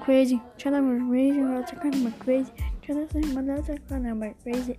crazy. China was crazy. China was crazy. kind of crazy.